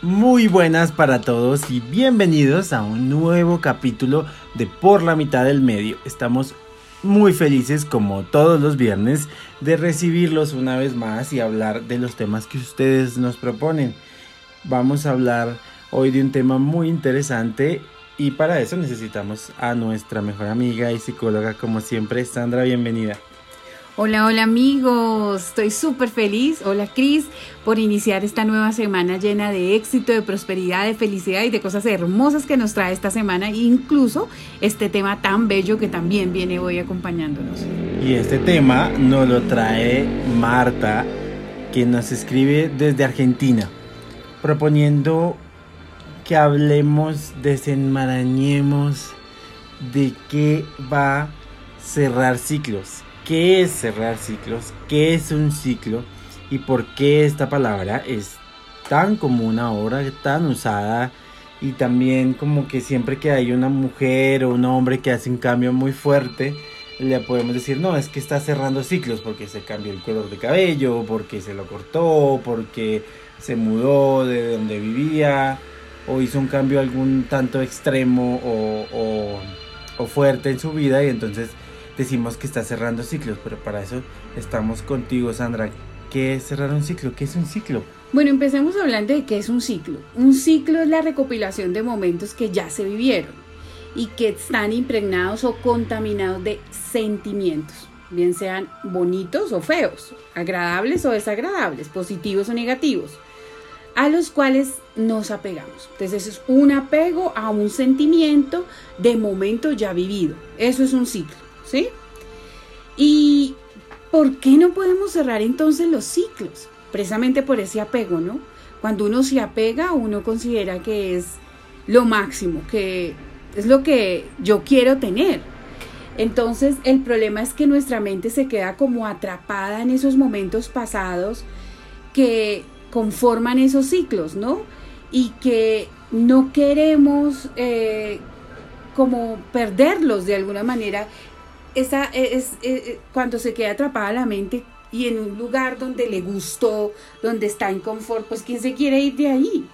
Muy buenas para todos y bienvenidos a un nuevo capítulo de Por la mitad del medio. Estamos muy felices como todos los viernes de recibirlos una vez más y hablar de los temas que ustedes nos proponen. Vamos a hablar hoy de un tema muy interesante y para eso necesitamos a nuestra mejor amiga y psicóloga como siempre, Sandra, bienvenida. Hola, hola amigos, estoy súper feliz, hola Cris, por iniciar esta nueva semana llena de éxito, de prosperidad, de felicidad y de cosas hermosas que nos trae esta semana, incluso este tema tan bello que también viene hoy acompañándonos. Y este tema nos lo trae Marta, quien nos escribe desde Argentina, proponiendo que hablemos, desenmarañemos de qué va a cerrar ciclos qué es cerrar ciclos, qué es un ciclo y por qué esta palabra es tan común ahora, tan usada y también como que siempre que hay una mujer o un hombre que hace un cambio muy fuerte, le podemos decir, no, es que está cerrando ciclos porque se cambió el color de cabello, porque se lo cortó, porque se mudó de donde vivía o hizo un cambio algún tanto extremo o, o, o fuerte en su vida y entonces decimos que está cerrando ciclos, pero para eso estamos contigo, Sandra. ¿Qué es cerrar un ciclo? ¿Qué es un ciclo? Bueno, empecemos hablando de qué es un ciclo. Un ciclo es la recopilación de momentos que ya se vivieron y que están impregnados o contaminados de sentimientos, bien sean bonitos o feos, agradables o desagradables, positivos o negativos, a los cuales nos apegamos. Entonces es un apego a un sentimiento de momento ya vivido. Eso es un ciclo. ¿Sí? ¿Y por qué no podemos cerrar entonces los ciclos? Precisamente por ese apego, ¿no? Cuando uno se apega, uno considera que es lo máximo, que es lo que yo quiero tener. Entonces el problema es que nuestra mente se queda como atrapada en esos momentos pasados que conforman esos ciclos, ¿no? Y que no queremos eh, como perderlos de alguna manera esa es, cuando se queda atrapada la mente y en un lugar donde le gustó, donde está en confort, pues ¿quién se quiere ir de ahí?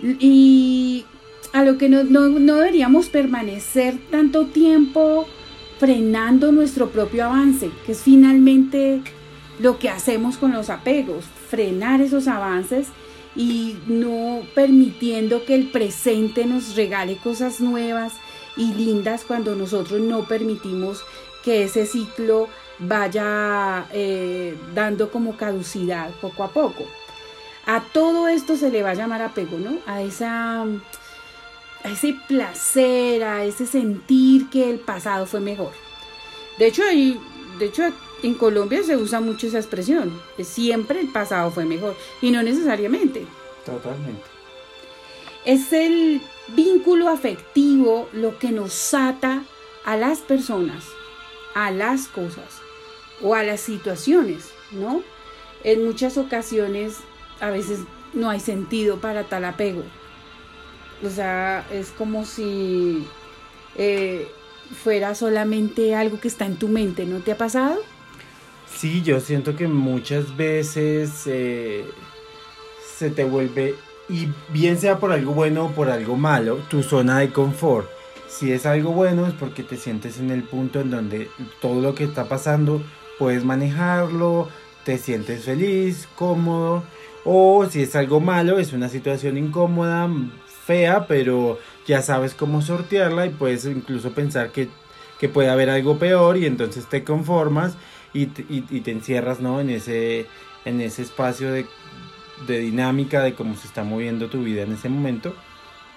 Y a lo que no, no deberíamos permanecer tanto tiempo frenando nuestro propio avance, que es finalmente lo que hacemos con los apegos, frenar esos avances y no permitiendo que el presente nos regale cosas nuevas y lindas cuando nosotros no permitimos que ese ciclo vaya eh, dando como caducidad poco a poco. A todo esto se le va a llamar apego, ¿no? A esa a ese placer, a ese sentir que el pasado fue mejor. De hecho, ahí, de hecho en Colombia se usa mucho esa expresión, que siempre el pasado fue mejor y no necesariamente. Totalmente. Es el vínculo afectivo lo que nos ata a las personas, a las cosas o a las situaciones, ¿no? En muchas ocasiones a veces no hay sentido para tal apego. O sea, es como si eh, fuera solamente algo que está en tu mente, ¿no te ha pasado? Sí, yo siento que muchas veces eh, se te vuelve y bien sea por algo bueno o por algo malo, tu zona de confort. Si es algo bueno es porque te sientes en el punto en donde todo lo que está pasando puedes manejarlo, te sientes feliz, cómodo. O si es algo malo, es una situación incómoda, fea, pero ya sabes cómo sortearla y puedes incluso pensar que, que puede haber algo peor y entonces te conformas y, y te encierras ¿no? en, ese, en ese espacio de de dinámica de cómo se está moviendo tu vida en ese momento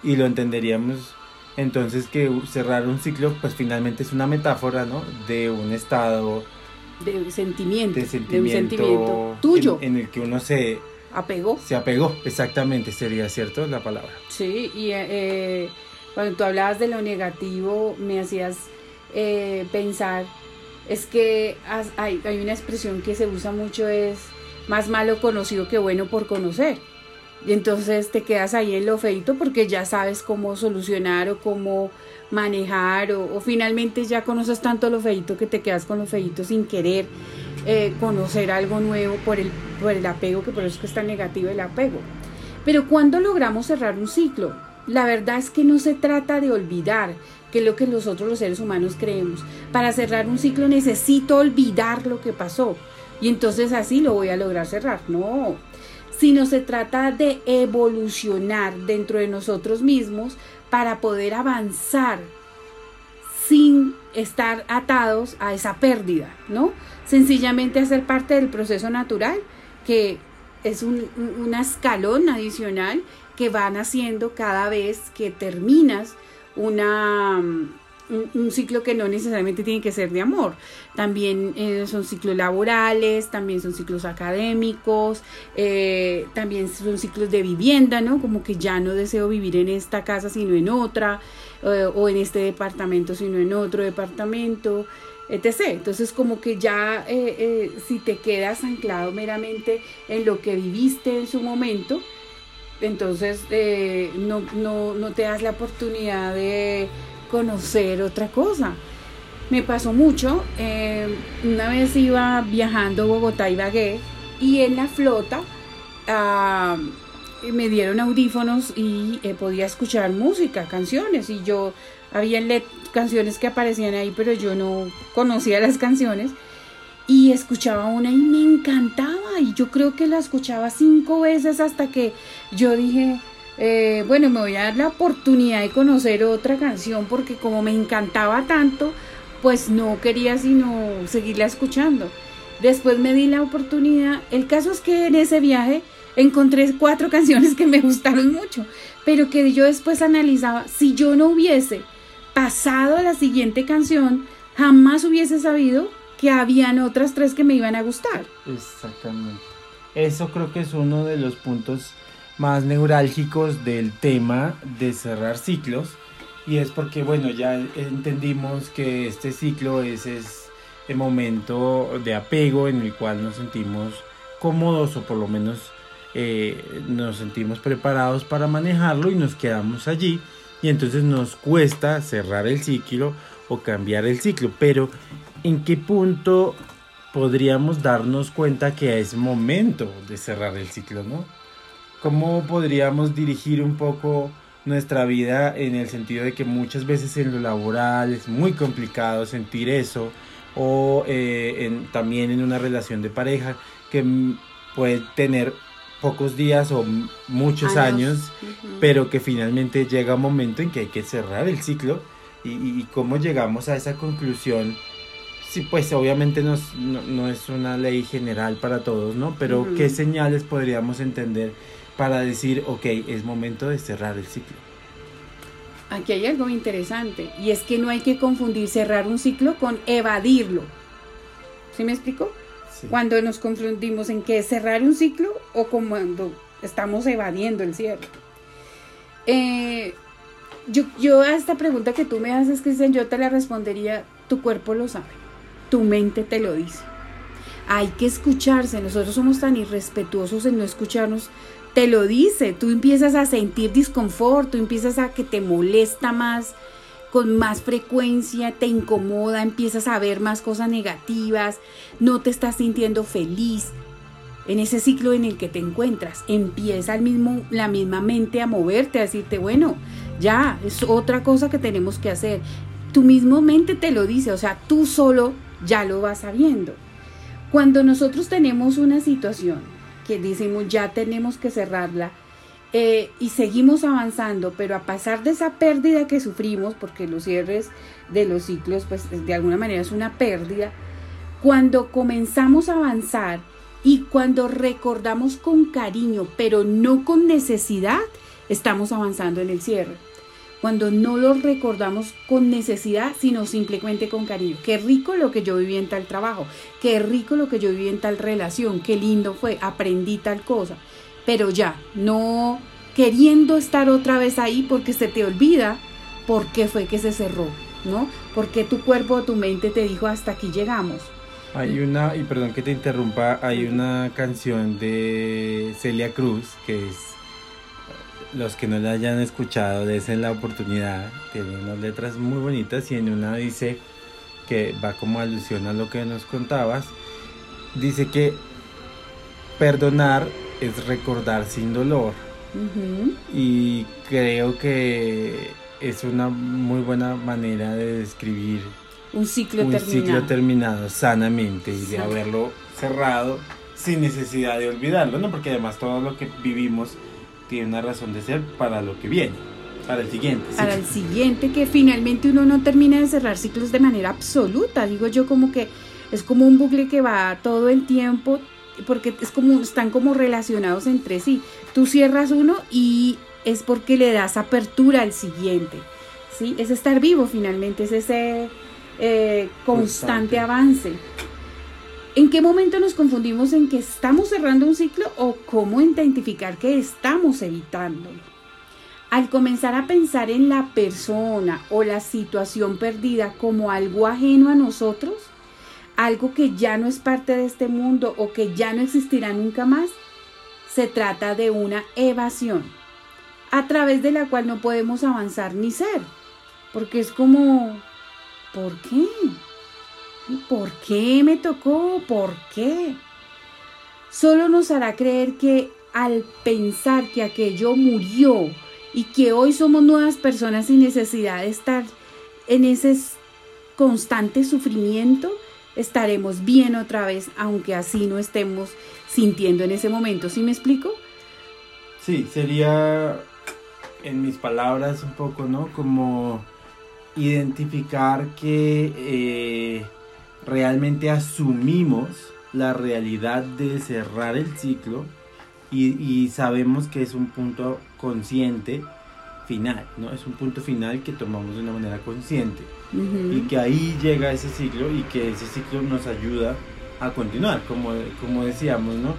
y lo entenderíamos entonces que cerrar un ciclo pues finalmente es una metáfora ¿no? de un estado de sentimiento, de, sentimiento, tuyo. en, el que uno se apegó. se apegó exactamente sería cierto la palabra. Sí y eh, cuando tú hablabas de lo negativo me hacías eh, pensar es que hay, hay una expresión que se usa mucho es más malo conocido que bueno por conocer. Y entonces te quedas ahí en lo feito porque ya sabes cómo solucionar o cómo manejar o, finalmente ya conoces tanto lo feito que te quedas con lo feito sin querer eh, conocer algo nuevo por el, por el apego, que por eso es que tan negativo el apego. Pero ¿cuándo logramos cerrar un ciclo? La verdad es que no se trata de olvidar, que es lo que nosotros los seres humanos creemos. Para cerrar un ciclo necesito olvidar lo que pasó y entonces así lo voy a lograr cerrar. No, sino se trata de evolucionar dentro de nosotros mismos para poder avanzar sin estar atados a esa pérdida, ¿no? Sencillamente hacer parte del proceso natural, que es un, un escalón adicional que van haciendo cada vez que terminas una un, ciclo que no necesariamente tiene que ser de amor. También eh, son ciclos laborales, también son ciclos académicos, eh, también son ciclos de vivienda, ¿no? Como que ya no deseo vivir en esta casa sino en otra, eh, o en este departamento sino en otro departamento, etc. Entonces como que ya si te quedas anclado meramente en lo que viviste en su momento, entonces no, no, no te das la oportunidad de conocer otra cosa. Me pasó mucho, eh, una vez iba viajando Bogotá y Bagué y en la flota ah, me dieron audífonos y eh, podía escuchar música, canciones y yo había canciones que aparecían ahí pero yo no conocía las canciones y escuchaba una y me encantaba y yo creo que la escuchaba cinco veces hasta que yo dije, eh, bueno, me voy a dar la oportunidad de conocer otra canción porque como me encantaba tanto, pues no quería sino seguirla escuchando. Después me di la oportunidad. El caso es que en ese viaje encontré cuatro canciones que me gustaron mucho, pero que yo después analizaba, si yo no hubiese pasado a la siguiente canción, jamás hubiese sabido que habían otras tres que me iban a gustar. Exactamente. Eso creo que es uno de los puntos más neurálgicos del tema de cerrar ciclos. Y es porque bueno ya entendimos que este ciclo es, es el momento de apego en el cual nos sentimos cómodos o por lo menos eh, nos sentimos preparados para manejarlo y nos quedamos allí. Y entonces nos cuesta cerrar el ciclo o cambiar el ciclo. Pero en qué punto podríamos darnos cuenta que es momento de cerrar el ciclo no ¿Cómo podríamos dirigir un poco nuestra vida en el sentido de que muchas veces en lo laboral es muy complicado sentir eso o eh, también en una relación de pareja que puede tener pocos días o muchos años, pero que finalmente llega un momento en que hay que cerrar el ciclo y, cómo llegamos a esa conclusión. Sí, pues obviamente no, no, es una ley general para todos, ¿no? Pero ¿qué señales podríamos entender para decir, ok, es momento de cerrar el ciclo. Aquí hay algo interesante y es que no hay que confundir cerrar un ciclo con evadirlo. ¿Sí me explico? Cuando nos confundimos en qué es cerrar un ciclo o cuando estamos evadiendo el cierre. Eh, yo, yo a esta pregunta que tú me haces, Cristian, yo te la respondería, tu cuerpo lo sabe, tu mente te lo dice. Hay que escucharse, nosotros somos tan irrespetuosos en no escucharnos te lo dice, tú empiezas a sentir disconfort, tú empiezas a que te molesta más, con más frecuencia, te incomoda, empiezas a ver más cosas negativas, no te estás sintiendo feliz. En ese ciclo en el que te encuentras, empieza el mismo, la misma mente a moverte, a decirte, bueno, ya, es otra cosa que tenemos que hacer. Tu mismo mente te lo dice, o sea, tú solo ya lo vas sabiendo. Cuando nosotros tenemos una situación que decimos ya tenemos que cerrarla eh, y seguimos avanzando, pero a pasar de esa pérdida que sufrimos, porque los cierres de los ciclos, pues de alguna manera es una pérdida, cuando comenzamos a avanzar y cuando recordamos con cariño, pero no con necesidad, estamos avanzando en el cierre cuando no lo recordamos con necesidad, sino simplemente con cariño. Qué rico lo que yo viví en tal trabajo, qué rico lo que yo viví en tal relación, qué lindo fue, aprendí tal cosa. Pero ya, no queriendo estar otra vez ahí porque se te olvida por qué fue que se cerró, ¿no? Porque tu cuerpo o tu mente te dijo hasta aquí llegamos. Hay una, y perdón que te interrumpa, hay una canción de Celia Cruz que es los que no la hayan escuchado, desen la oportunidad. Tiene unas letras muy bonitas y en una dice que va como alusión a lo que nos contabas. Dice que perdonar es recordar sin dolor y creo que es una muy buena manera de describir un ciclo un terminado. ciclo terminado sanamente y de haberlo cerrado sin necesidad de olvidarlo, ¿no? Porque además todo lo que vivimos tiene una razón de ser para lo que viene, para el siguiente. Para el siguiente, que finalmente uno no termina de cerrar ciclos de manera absoluta. Digo yo como que es como un bucle que va todo el tiempo, porque es como, están como relacionados entre sí. Tú cierras uno y es porque le das apertura al siguiente. ¿sí? Es estar vivo finalmente, es ese eh, constante avance. ¿En qué momento nos confundimos en que estamos cerrando un ciclo o cómo identificar que estamos evitándolo? Al comenzar a pensar en la persona o la situación perdida como algo ajeno a nosotros, algo que ya no es parte de este mundo o que ya no existirá nunca más, se trata de una evasión, a través de la cual no podemos avanzar ni ser, porque es como, ¿por qué? ¿Por qué me tocó? ¿Por qué? Solo nos hará creer que al pensar que aquello murió y que hoy somos nuevas personas sin necesidad de estar en ese constante sufrimiento, estaremos bien otra vez, aunque así no estemos sintiendo en ese momento. ¿Sí me explico? Sí, sería en mis palabras un poco, ¿no? Como identificar que eh, realmente asumimos la realidad de cerrar el ciclo y, sabemos que es un punto consciente final, ¿no? Es un punto final que tomamos de una manera consciente y que ahí llega ese ciclo y que ese ciclo nos ayuda a continuar, como, como decíamos, ¿no?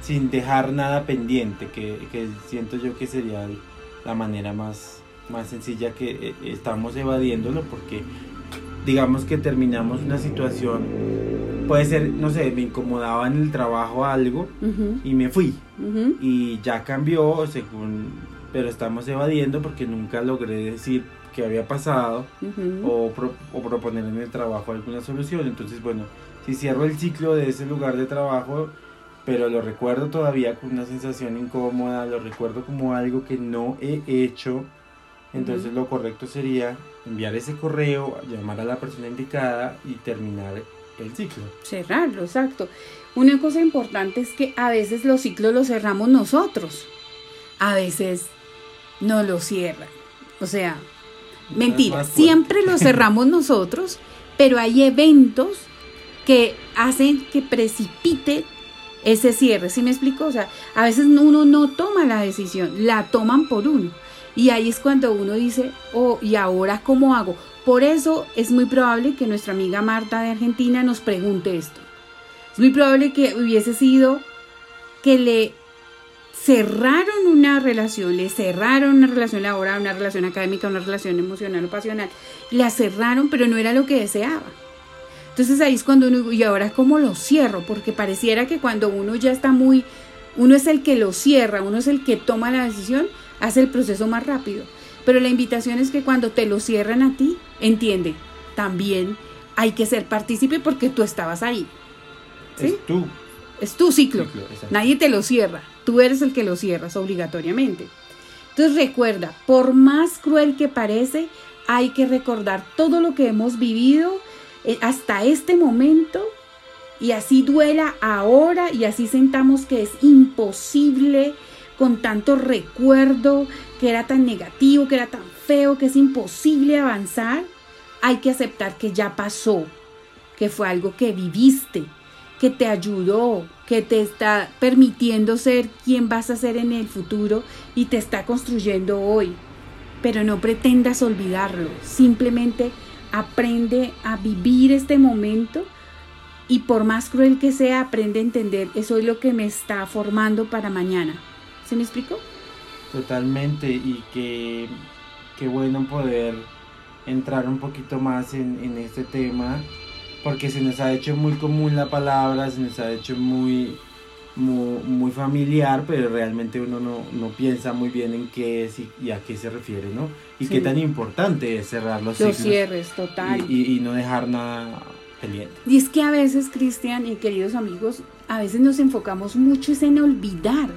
Sin dejar nada pendiente, que, que siento yo que sería la manera más, más sencilla que eh, estamos evadiéndolo porque digamos que terminamos una situación, puede ser, no sé, me incomodaba en el trabajo algo y me fui. Y ya cambió según, pero estamos evadiendo porque nunca logré decir qué había pasado o, o proponer en el trabajo alguna solución. Entonces, bueno, si cierro el ciclo de ese lugar de trabajo, pero lo recuerdo todavía con una sensación incómoda, lo recuerdo como algo que no he hecho, entonces lo correcto sería enviar ese correo, llamar a la persona indicada y terminar el ciclo. Cerrarlo, exacto. Una cosa importante es que a veces los ciclos los cerramos nosotros, a veces no los cierran. O sea, mentira, siempre los cerramos nosotros, pero hay eventos que hacen que precipite ese cierre. ¿Sí me explico? O sea, a veces uno no toma la decisión, la toman por uno. Y ahí es cuando uno dice, oh, ¿y ahora cómo hago? Por eso es muy probable que nuestra amiga Marta de Argentina nos pregunte esto. Es muy probable que hubiese sido que le cerraron una relación, le cerraron una relación laboral, una relación académica, una relación emocional o pasional. La cerraron, pero no era lo que deseaba. Entonces ahí es cuando uno, y ahora cómo lo cierro, porque pareciera que cuando uno ya está muy, uno es el que lo cierra, uno es el que toma la decisión, hace el proceso más rápido. Pero la invitación es que cuando te lo cierran a ti, entiende, también hay que ser partícipe porque tú estabas ahí. ¿sí? Es tú. Es tu ciclo. Nadie te lo cierra. Tú eres el que lo cierras obligatoriamente. Entonces recuerda, por más cruel que parece, hay que recordar todo lo que hemos vivido eh, hasta este momento y así duela ahora y así sentamos que es imposible con tanto recuerdo, que era tan negativo, que era tan feo, que es imposible avanzar, hay que aceptar que ya pasó, que fue algo que viviste, que te ayudó, que te está permitiendo ser quien vas a ser en el futuro y te está construyendo hoy. Pero no pretendas olvidarlo, simplemente aprende a vivir este momento y por más cruel que sea, aprende a entender, eso es lo que me está formando para mañana. ¿Se me explicó? Totalmente, y que qué bueno poder entrar un poquito más en, en, este tema, porque se nos ha hecho muy común la palabra, se nos ha hecho muy, muy, muy familiar, pero realmente uno no, no, piensa muy bien en qué es y, a qué se refiere, ¿no? Y qué tan importante es cerrar los, los cierres, total. Y, y, no dejar nada pendiente. Y es que a veces, Cristian y queridos amigos, a veces nos enfocamos mucho en olvidar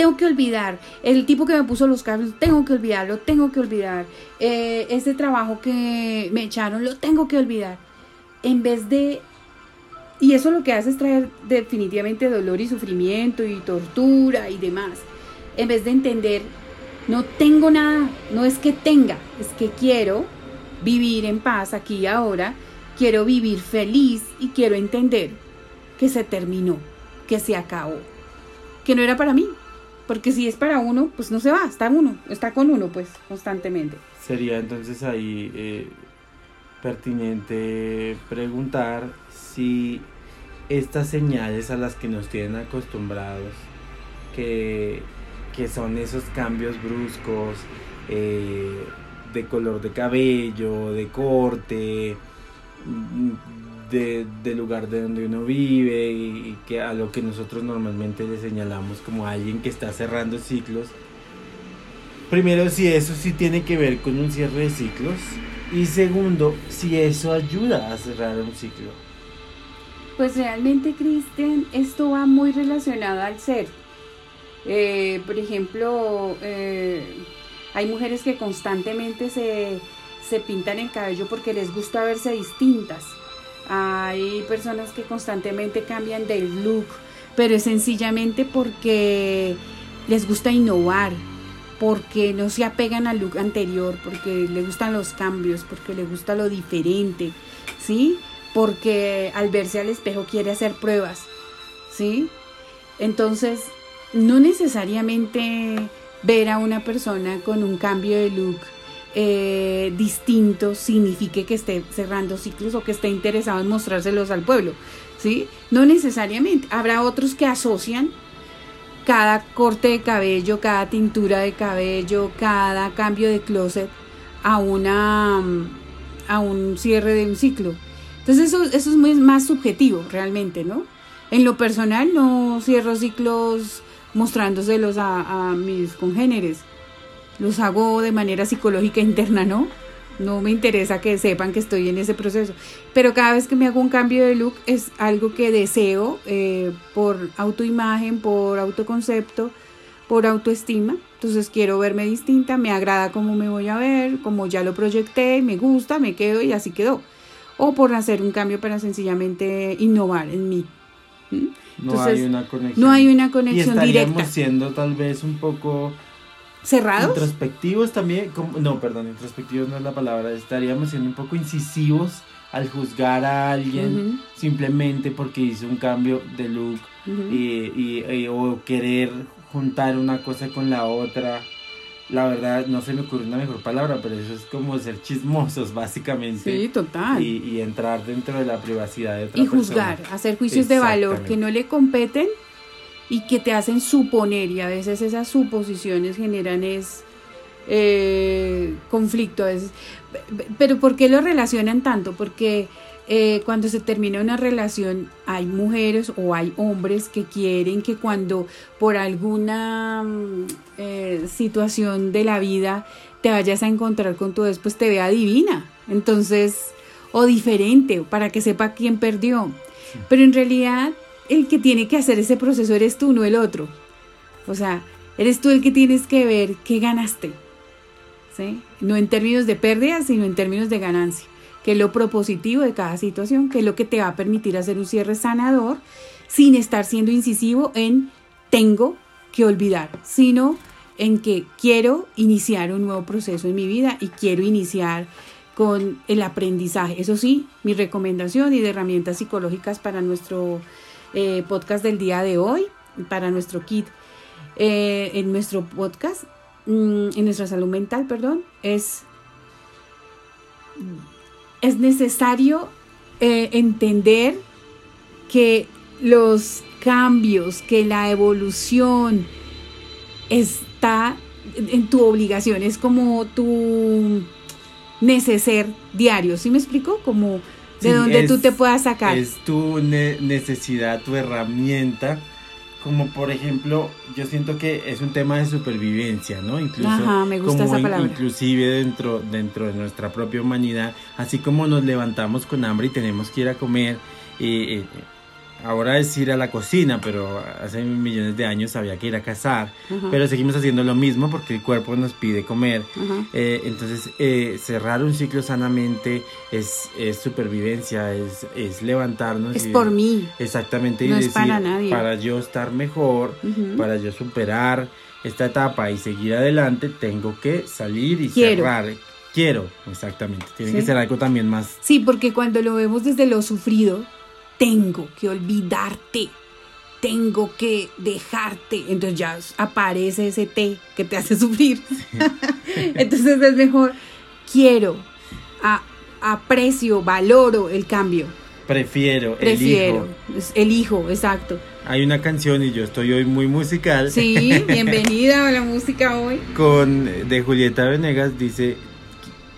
tengo que olvidar. El tipo que me puso los cables, tengo que olvidarlo, tengo que olvidar. Eh, este trabajo que me echaron, lo tengo que olvidar. En vez de... Y eso lo que hace es traer definitivamente dolor y sufrimiento y tortura y demás. En vez de entender, no tengo nada, no es que tenga, es que quiero vivir en paz aquí y ahora, quiero vivir feliz y quiero entender que se terminó, que se acabó, que no era para mí, porque si es para uno, pues no se va, está uno, está con uno, pues, constantemente. Sería entonces ahí eh, pertinente preguntar si estas señales a las que nos tienen acostumbrados, que, son esos cambios bruscos eh, de color de cabello, de corte, de, del lugar de donde uno vive y, que a lo que nosotros normalmente le señalamos como alguien que está cerrando ciclos. Primero, si eso sí tiene que ver con un cierre de ciclos. Y segundo, si eso ayuda a cerrar un ciclo. Pues realmente, Cristian, esto va muy relacionado al ser. Eh, por ejemplo, eh, hay mujeres que constantemente se, se pintan el cabello porque les gusta verse distintas hay personas que constantemente cambian de look, pero es sencillamente porque les gusta innovar, porque no se apegan al look anterior, porque les gustan los cambios, porque les gusta lo diferente, ¿sí? Porque al verse al espejo quiere hacer pruebas, ¿sí? Entonces, no necesariamente ver a una persona con un cambio de look eh, distinto signifique que esté cerrando ciclos o que esté interesado en mostrárselos al pueblo, ¿sí? No necesariamente. Habrá otros que asocian cada corte de cabello, cada tintura de cabello, cada cambio de closet a una a un cierre de un ciclo. Entonces eso, eso es muy más subjetivo realmente, ¿no? En lo personal no cierro ciclos mostrándoselos a, a mis congéneres los hago de manera psicológica interna, ¿no? No me interesa que sepan que estoy en ese proceso. Pero cada vez que me hago un cambio de look es algo que deseo eh, por autoimagen, por autoconcepto, por autoestima. Entonces quiero verme distinta, me agrada cómo me voy a ver, como ya lo proyecté, me gusta, me quedo y así quedó. O por hacer un cambio para sencillamente innovar en mí. no hay una conexión. No hay una conexión y estaríamos siendo tal vez un poco cerrados. Introspectivos también, no, perdón, introspectivos no es la palabra, estaríamos siendo un poco incisivos al juzgar a alguien simplemente porque hizo un cambio de look y, o querer juntar una cosa con la otra. La verdad, no se me ocurre una mejor palabra, pero eso es como ser chismosos, básicamente. Sí, total. Y, entrar dentro de la privacidad de otra Y juzgar, hacer juicios de valor que no le competen y que te hacen suponer y a veces esas suposiciones generan es eh, conflicto a veces. Pero ¿por qué lo relacionan tanto? Porque eh, cuando se termina una relación hay mujeres o hay hombres que quieren que cuando por alguna mm, eh, situación de la vida te vayas a encontrar con tu después te vea divina. Entonces, o diferente, para que sepa quién perdió. Pero en realidad el que tiene que hacer ese proceso eres tú, no el otro. O sea, eres tú el que tienes que ver qué ganaste. ¿sí? No en términos de pérdida, sino en términos de ganancia. Que es lo propositivo de cada situación, que es lo que te va a permitir hacer un cierre sanador sin estar siendo incisivo en tengo que olvidar, sino en que quiero iniciar un nuevo proceso en mi vida y quiero iniciar con el aprendizaje. Eso sí, mi recomendación y de herramientas psicológicas para nuestro eh, podcast del día de hoy, para nuestro kit eh, en nuestro podcast, mm, en nuestra salud mental, perdón, es, es necesario eh, entender que los cambios, que la evolución está en tu obligación, es como tu neceser diario, ¿sí me explico? Como de donde tú te puedas sacar. Es tu necesidad, tu herramienta. Como por ejemplo, yo siento que es un tema de supervivencia, ¿no? Incluso Ajá, me gusta esa palabra. inclusive dentro, dentro de nuestra propia humanidad, así como nos levantamos con hambre y tenemos que ir a comer, eh, eh, ahora es ir a la cocina, pero hace millones de años había que ir a cazar. Pero seguimos haciendo lo mismo porque el cuerpo nos pide comer. Eh, entonces, eh, cerrar un ciclo sanamente es, es supervivencia, es, es levantarnos. Es y- por mí. Exactamente, No y es decir, para nadie. para yo estar mejor, para yo superar esta etapa y seguir adelante, tengo que salir y Quiero. cerrar. Quiero, exactamente. Tiene Sí. que ser algo también más Sí, porque cuando lo vemos desde lo sufrido, tengo que olvidarte, tengo que dejarte. Entonces ya aparece ese té que te hace sufrir. Entonces es mejor, quiero, a- aprecio, valoro el cambio. prefiero, Prefiero, elijo. elijo, exacto. Hay una canción y yo estoy hoy muy musical. Sí, bienvenida a la música hoy. Con de Julieta Venegas dice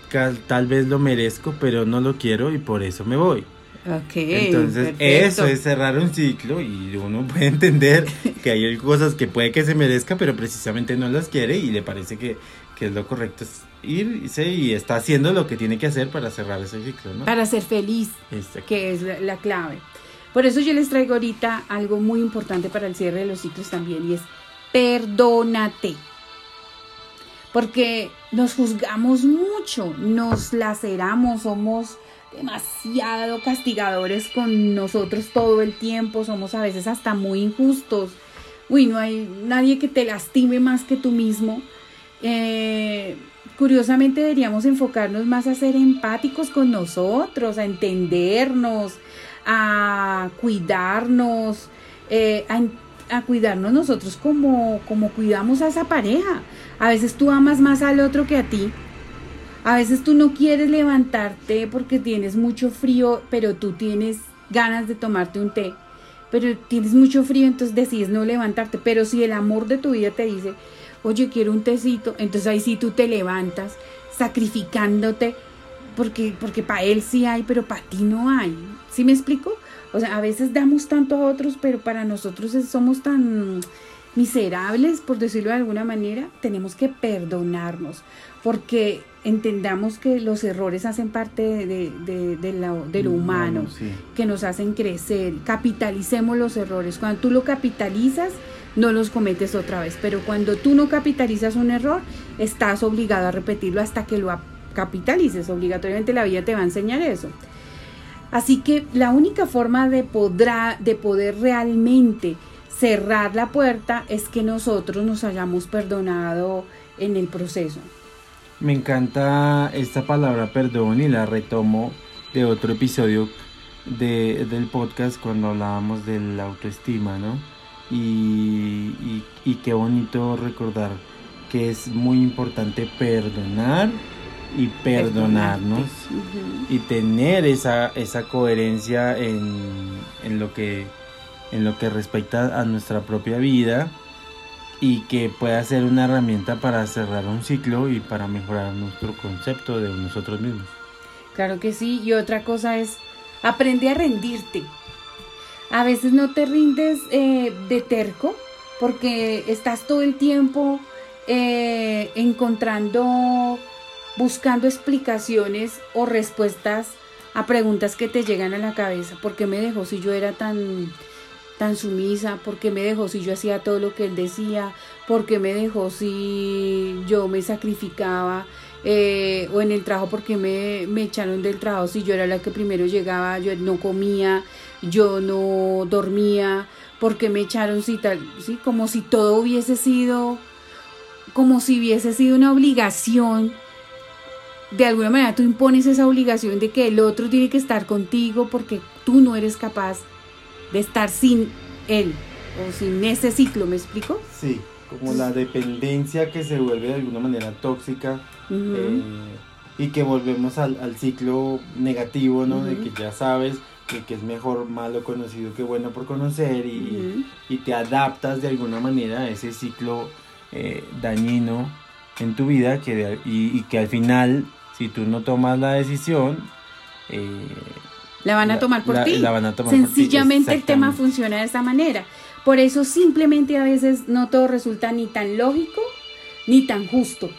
"Cal- tal vez lo merezco, pero no lo quiero y por eso me voy. Ok. Entonces, perfecto. eso es cerrar un ciclo y uno puede entender que hay cosas que puede que se merezca, pero precisamente no las quiere y le parece que, que es lo correcto es irse y está haciendo lo que tiene que hacer para cerrar ese ciclo, ¿no? Para ser feliz. Exacto. que es la, la clave. Por eso yo les traigo ahorita algo muy importante para el cierre de los ciclos también y es perdónate. Porque nos juzgamos mucho, nos laceramos, somos demasiado castigadores con nosotros todo el tiempo, somos a veces hasta muy injustos. Uy, no hay nadie que te lastime más que tú mismo. Eh, curiosamente deberíamos enfocarnos más a ser empáticos con nosotros, a entendernos, a cuidarnos, eh, a, a cuidarnos nosotros como, como cuidamos a esa pareja. A veces tú amas más al otro que a ti. A veces tú no quieres levantarte porque tienes mucho frío, pero tú tienes ganas de tomarte un té. Pero tienes mucho frío, entonces decides no levantarte. Pero si el amor de tu vida te dice, oye, quiero un tecito, entonces ahí sí tú te levantas, sacrificándote, porque, porque para él sí hay, pero para ti no hay. ¿Sí me explico? O sea, a veces damos tanto a otros, pero para nosotros somos tan miserables, por decirlo de alguna manera, tenemos que perdonarnos, porque entendamos que los errores hacen parte de, de- de- de lo, de lo humano sí. que nos hacen crecer. Capitalicemos los errores. Cuando tú lo capitalizas, no los cometes otra vez. Pero cuando tú no capitalizas un error, estás obligado a repetirlo hasta que lo ap- capitalices. Obligatoriamente la vida te va a enseñar eso. Así que la única forma de, podrá, de poder realmente cerrar la puerta es que nosotros nos hayamos perdonado en el proceso. Me encanta esta palabra perdón y la retomo de otro episodio de, del podcast cuando hablábamos de la autoestima, ¿no? Y, y, y qué bonito recordar que es muy importante perdonar y perdonarnos y tener esa, esa coherencia en, en lo que en lo que respecta a nuestra propia vida y que pueda ser una herramienta para cerrar un ciclo y para mejorar nuestro concepto de nosotros mismos. Claro que sí. Y otra cosa es, aprende a rendirte. A veces no te rindes eh, de terco porque estás todo el tiempo eh, encontrando, buscando explicaciones o respuestas a preguntas que te llegan a la cabeza. ¿Por qué me dejó si yo era tan, tan sumisa? ¿Por qué me dejó si yo hacía todo lo que él decía? ¿Por qué me dejó si yo me sacrificaba? Eh, o en el trabajo porque me, me echaron del trabajo si yo era la que primero llegaba, yo no comía, yo no dormía, porque me echaron si tal, sí, como si todo hubiese sido, como si hubiese sido una obligación. De alguna manera tú impones esa obligación de que el otro tiene que estar contigo porque tú no eres capaz de estar sin él o sin ese ciclo, ¿me explico? Sí, como la dependencia que se vuelve de alguna manera tóxica eh, y que volvemos al, al ciclo negativo, ¿no? De que ya sabes que, que es mejor malo conocido que bueno por conocer y, y te adaptas de alguna manera a ese ciclo eh, dañino en tu vida que de- y, y que al final, si tú no tomas la decisión, eh, La van a tomar por ti. la van a tomar por ti, Sencillamente el tema funciona de esta manera. Por eso simplemente a veces no todo resulta ni tan lógico ni tan justo.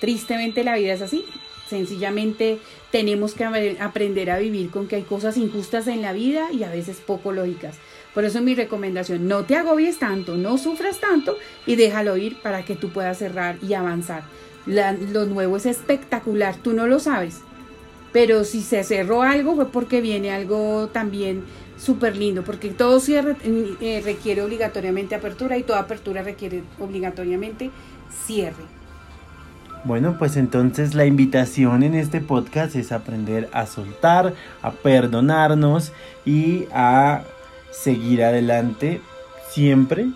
Tristemente la vida es así. Sencillamente tenemos que aprender a vivir con que hay cosas injustas en la vida y a veces poco lógicas. Por eso mi recomendación, no te agobies tanto, no sufras tanto y déjalo ir para que tú puedas cerrar y avanzar. Lo nuevo es espectacular, tú no lo sabes, pero si se cerró algo fue porque viene algo también súper lindo, porque todo cierre eh, requiere obligatoriamente apertura y toda apertura requiere obligatoriamente cierre. Bueno, pues entonces la invitación en este podcast es aprender a soltar, a perdonarnos y a seguir adelante siempre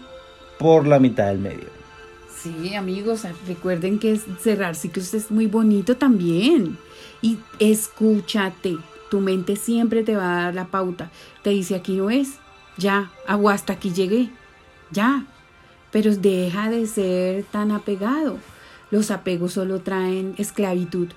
por la mitad del medio. Sí, amigos, recuerden que cerrar ciclos es muy bonito también. Y escúchate, tu mente siempre te va a dar la pauta. Te dice aquí no es, ya, hasta aquí llegué, ya. Pero deja de ser tan apegado los apegos solo traen esclavitud.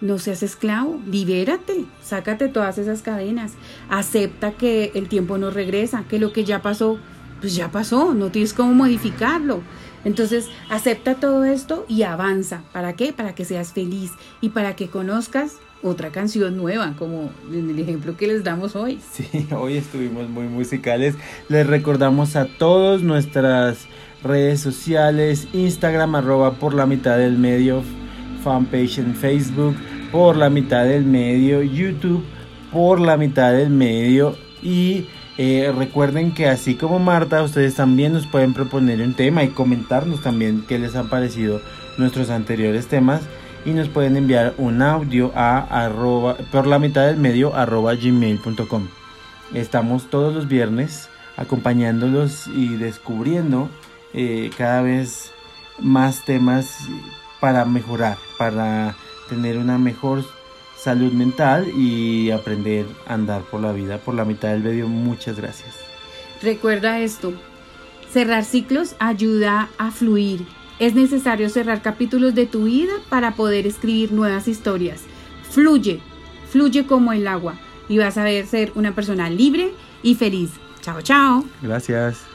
No seas esclavo, libérate, sácate todas esas cadenas, acepta que el tiempo no regresa, que lo que ya pasó, pues ya pasó, no tienes cómo modificarlo. Entonces, acepta todo esto y avanza. ¿Para qué? Para que seas feliz y para que conozcas otra canción nueva, como en el ejemplo que les damos hoy. Sí, hoy estuvimos muy musicales. Les recordamos a todos nuestras redes sociales, Instagram arroba por la mitad del medio, fanpage en Facebook por la mitad del medio, YouTube por la mitad del medio y eh, recuerden que así como Marta, ustedes también nos pueden proponer un tema y comentarnos también qué les han parecido nuestros anteriores temas y nos pueden enviar un audio a por la mitad del medio arroba gmail.com. Estamos todos los viernes acompañándolos y descubriendo eh, cada vez más temas para mejorar, para tener una mejor salud mental y aprender a andar por la vida por la mitad del medio. Muchas gracias. Recuerda esto, cerrar ciclos ayuda a fluir. Es necesario cerrar capítulos de tu vida para poder escribir nuevas historias. Fluye, fluye como el agua y vas a ver ser una persona libre y feliz. Chao, chao. Gracias.